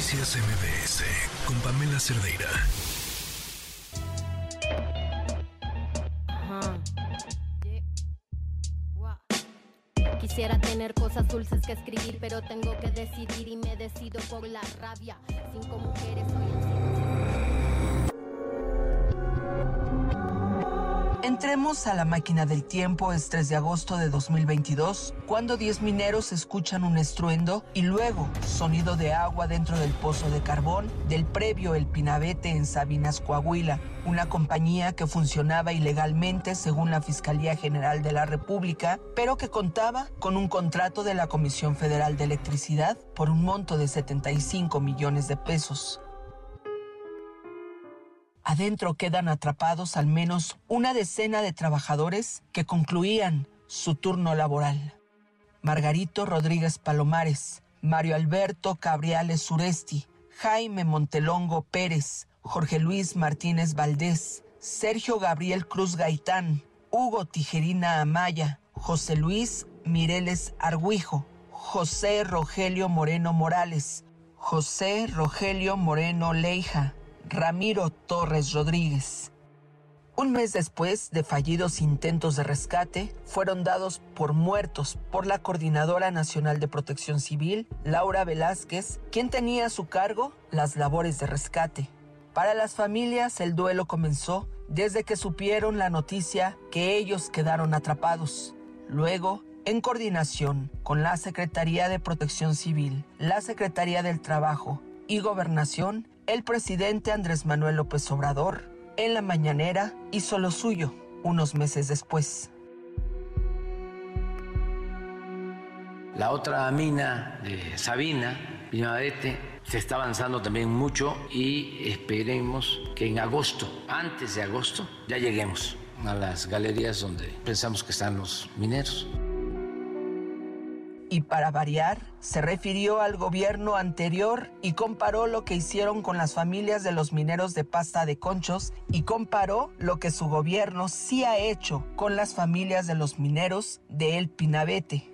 Noticias MBS con Pamela Cerdeira. Quisiera tener cosas dulces que escribir, pero tengo que decidir y me decido por la rabia. Cinco mujeres Entremos a la máquina del tiempo, es 3 de agosto de 2022, cuando 10 mineros escuchan un estruendo y luego sonido de agua dentro del pozo de carbón del previo El Pinabete en Sabinas, Coahuila, una compañía que funcionaba ilegalmente según la Fiscalía General de la República, pero que contaba con un contrato de la Comisión Federal de Electricidad por un monto de 75 millones de pesos. Adentro quedan atrapados al menos una decena de trabajadores que concluían su turno laboral. Margarito Rodríguez Palomares, Mario Alberto Cabriales Suresti, Jaime Montelongo Pérez, Jorge Luis Martínez Valdés, Sergio Gabriel Cruz Gaitán, Hugo Tijerina Amaya, José Luis Mireles Argüijo, José Rogelio Moreno Morales, José Rogelio Moreno Leija, Ramiro Torres Rodríguez. Un mes después de fallidos intentos de rescate, fueron dados por muertos por la Coordinadora Nacional de Protección Civil, Laura Velázquez, quien tenía a su cargo las labores de rescate. Para las familias el duelo comenzó desde que supieron la noticia que ellos quedaron atrapados. Luego, en coordinación con la Secretaría de Protección Civil, la Secretaría del Trabajo y Gobernación, el presidente Andrés Manuel López Obrador, en la mañanera, hizo lo suyo unos meses después. La otra mina de Sabina, Pinabete, se está avanzando también mucho y esperemos que en agosto, antes de agosto, ya lleguemos a las galerías donde pensamos que están los mineros y para variar, se refirió al gobierno anterior y comparó lo que hicieron con las familias de los mineros de pasta de conchos y comparó lo que su gobierno sí ha hecho con las familias de los mineros de El Pinabete.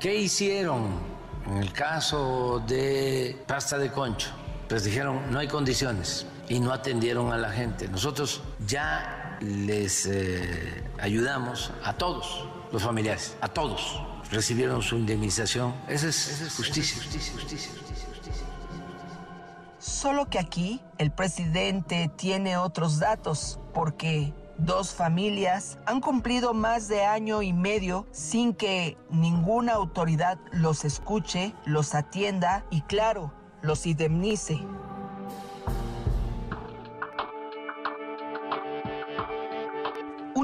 ¿Qué hicieron en el caso de pasta de concho? Pues dijeron, no hay condiciones y no atendieron a la gente. Nosotros ya les eh, ayudamos a todos los familiares, a todos recibieron su indemnización. Esa es, justicia. justicia, justicia, justicia, Solo que aquí el presidente tiene otros datos, porque dos familias han cumplido más de año y medio sin que ninguna autoridad los escuche, los atienda y claro, los indemnice.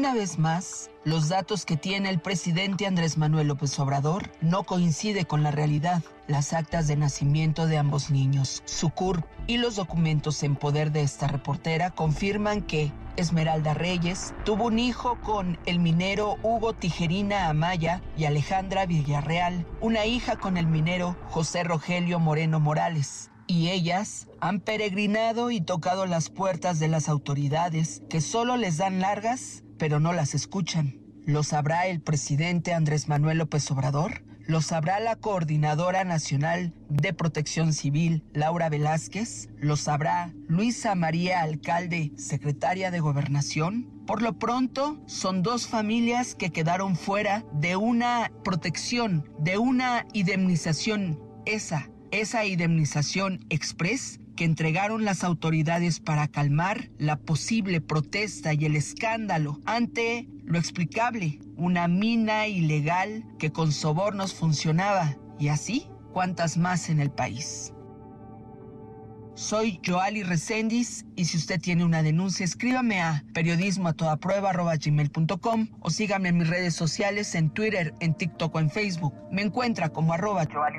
Una vez más, los datos que tiene el presidente Andrés Manuel López Obrador no coincide con la realidad. Las actas de nacimiento de ambos niños, su CURP y los documentos en poder de esta reportera confirman que Esmeralda Reyes tuvo un hijo con el minero Hugo Tijerina Amaya y Alejandra Villarreal, una hija con el minero José Rogelio Moreno Morales y ellas han peregrinado y tocado las puertas de las autoridades que solo les dan largas pero no las escuchan. ¿Lo sabrá el presidente Andrés Manuel López Obrador? ¿Lo sabrá la Coordinadora Nacional de Protección Civil, Laura Velázquez? ¿Lo sabrá Luisa María Alcalde, secretaria de Gobernación? Por lo pronto, son dos familias que quedaron fuera de una protección, de una indemnización, esa, esa indemnización express que entregaron las autoridades para calmar la posible protesta y el escándalo ante lo explicable, una mina ilegal que con sobornos funcionaba y así cuantas más en el país. Soy Joali Recendis y si usted tiene una denuncia escríbame a periodismo o sígame en mis redes sociales en Twitter, en TikTok o en Facebook. Me encuentra como arroba Joali